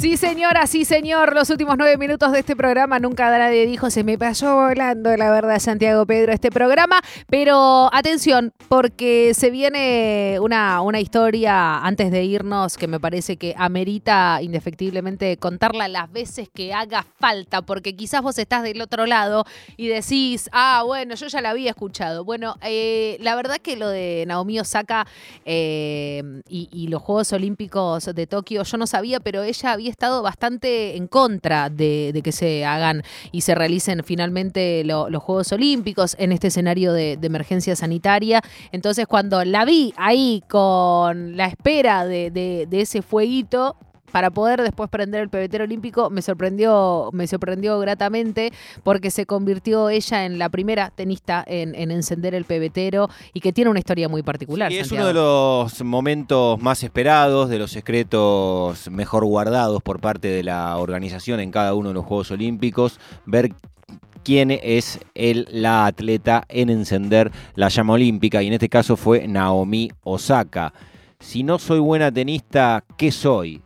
Sí, señora, sí, señor. Los últimos nueve minutos de este programa nunca nadie dijo se me pasó volando, la verdad, Santiago Pedro, este programa. Pero atención, porque se viene una, una historia antes de irnos que me parece que amerita indefectiblemente contarla las veces que haga falta, porque quizás vos estás del otro lado y decís, ah, bueno, yo ya la había escuchado. Bueno, eh, la verdad que lo de Naomi Osaka eh, y, y los Juegos Olímpicos de Tokio, yo no sabía, pero ella había estado bastante en contra de, que se hagan y se realicen finalmente los Juegos Olímpicos en este escenario de, emergencia sanitaria. Entonces, cuando la vi ahí con la espera de ese fueguito, para poder después prender el pebetero olímpico me sorprendió, me sorprendió gratamente porque se convirtió ella en la primera tenista en, encender el pebetero y que tiene una historia muy particular. Y es uno de los momentos más esperados, de los secretos mejor guardados por parte de la organización en cada uno de los Juegos Olímpicos, ver quién es el, la atleta en encender la llama olímpica y en este caso fue Naomi Osaka. Si no soy buena tenista, ¿qué soy?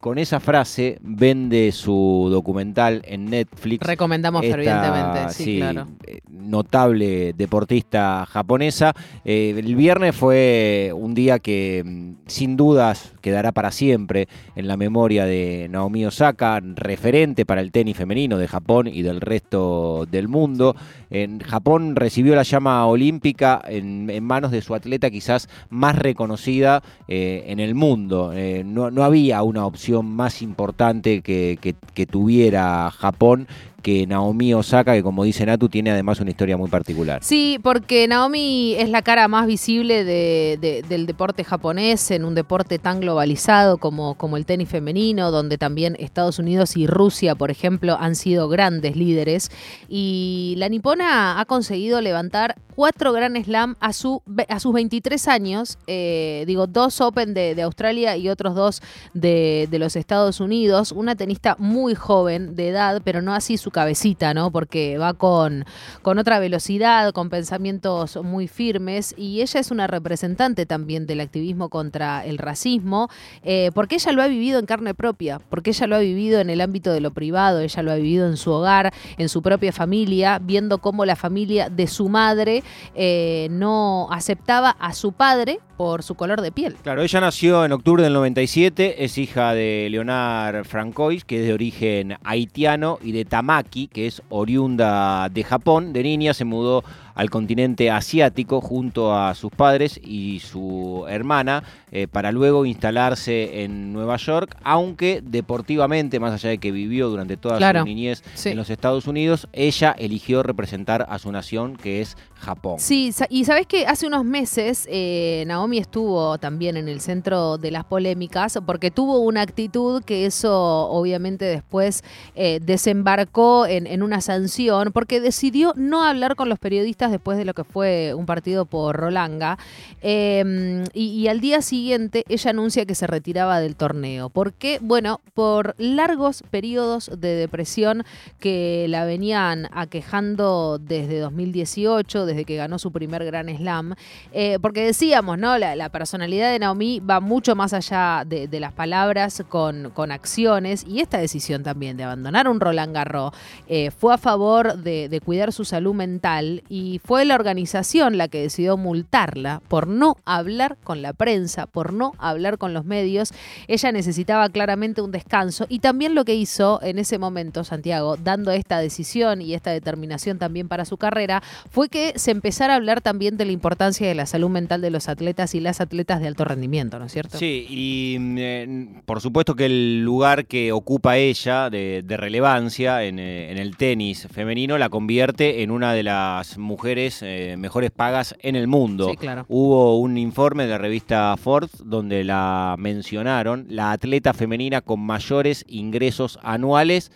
Con esa frase vende su documental en Netflix. Recomendamos fervientemente, sí, claro. Eh, notable deportista japonesa. Eh, el viernes fue un día que mm, sin dudas quedará para siempre en la memoria de Naomi Osaka, referente para el tenis femenino de Japón y del resto del mundo. En Japón recibió la llama olímpica en, manos de su atleta quizás más reconocida eh, en el mundo. no, no había una opción más importante que, tuviera Japón que Naomi Osaka, que como dice Natu, tiene además una historia muy particular. Sí, porque Naomi es la cara más visible del deporte japonés en un deporte tan globalizado como, el tenis femenino, donde también Estados Unidos y Rusia, por ejemplo, han sido grandes líderes. Y la nipona ha conseguido levantar cuatro Grand Slam a, su, a sus 23 años, eh, digo, dos Open de, Australia y otros dos de, los Estados Unidos. Una tenista muy joven de edad, pero no así su cabecita, ¿no? Porque va con, con otra velocidad, con pensamientos muy firmes y ella es una representante también del activismo contra el racismo, eh, porque ella lo ha vivido en carne propia, porque ella lo ha vivido en el ámbito de lo privado, ella lo ha vivido en su hogar, en su propia familia, viendo cómo la familia de su madre eh, no aceptaba a su padre por su color de piel. Claro, ella nació en octubre del 97, es hija de Leonard Francois, que es de origen haitiano, y de Tamaki, que es oriunda de Japón. De niña se mudó al continente asiático junto a sus padres y su hermana eh, para luego instalarse en Nueva York, aunque deportivamente, más allá de que vivió durante toda su niñez en los Estados Unidos, ella eligió representar a su nación, que es Japón. Sí, y sabes que hace unos meses eh, Naomi estuvo también en el centro de las polémicas porque tuvo una actitud que eso obviamente después eh, desembarcó en, en una sanción porque decidió no hablar con los periodistas después de lo que fue un partido por Rolanga. Em, y, al día siguiente ella anuncia que se retiraba del torneo. ¿Por qué? Bueno, por largos periodos de depresión que la venían aquejando desde 2018, desde que ganó su primer Gran Slam. Eh, porque decíamos, ¿no? La, personalidad de Naomi va mucho más allá de, las palabras con, con, acciones. Y esta decisión también de abandonar un Roland Garros eh, fue a favor de, de cuidar su salud mental y fue la organización la que decidió multarla por no hablar con la prensa, por no hablar con los medios. Ella necesitaba claramente un descanso y también lo que hizo en ese momento Santiago, dando esta decisión y esta determinación también para su carrera, fue que se empezara a hablar también de la importancia de la salud mental de los atletas y las atletas de alto rendimiento, ¿no es cierto? Sí, y eh, por supuesto que el lugar que ocupa ella de, relevancia eh, en el tenis femenino la convierte en una de las mujeres eh, mejores pagas en el mundo. Hubo un informe de la revista Forbes donde la mencionaron, la atleta femenina con mayores ingresos anuales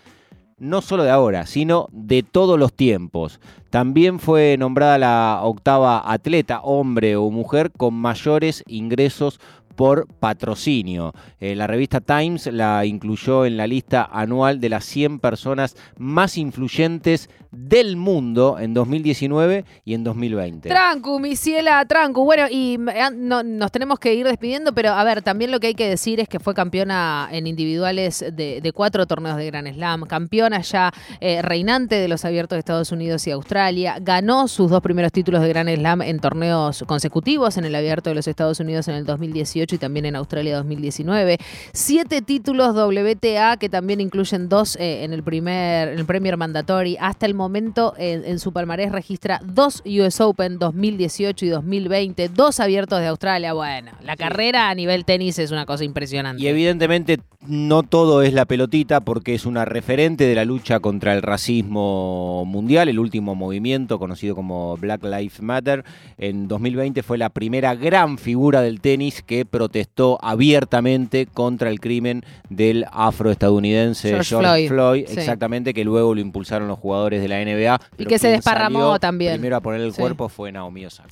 no solo de ahora, sino de todos los tiempos. También fue nombrada la octava atleta, hombre o mujer, con mayores ingresos por patrocinio. Eh, la revista Times la incluyó en la lista anual de las 100 personas más influyentes del mundo en 2019 y en 2020. Trancu, mi ciela, trancu. Bueno, y eh, nos tenemos que ir despidiendo, pero a ver, también lo que hay que decir es que fue campeona en individuales de, cuatro torneos de Grand Slam, campeona ya eh, reinante de los abiertos de Estados Unidos y Australia, ganó sus dos primeros títulos de Grand Slam en torneos consecutivos, en el abierto de los Estados Unidos en el 2018 y también en Australia 2019. Siete títulos WTA que también incluyen dos eh, en el primer, en el Premier Mandatory hasta el momento en, su palmarés registra dos US Open 2018 y 2020, dos abiertos de Australia. Bueno, la carrera a nivel tenis es una cosa impresionante. Y evidentemente no todo es la pelotita porque es una referente de la lucha contra el racismo mundial, el último movimiento conocido como Black Lives Matter. En 2020 fue la primera gran figura del tenis que protestó abiertamente contra el crimen del afroestadounidense George, Floyd, exactamente, que luego lo impulsaron los jugadores de la NBA. Y que se desparramó también. Primero a poner el cuerpo fue Naomi Osaka.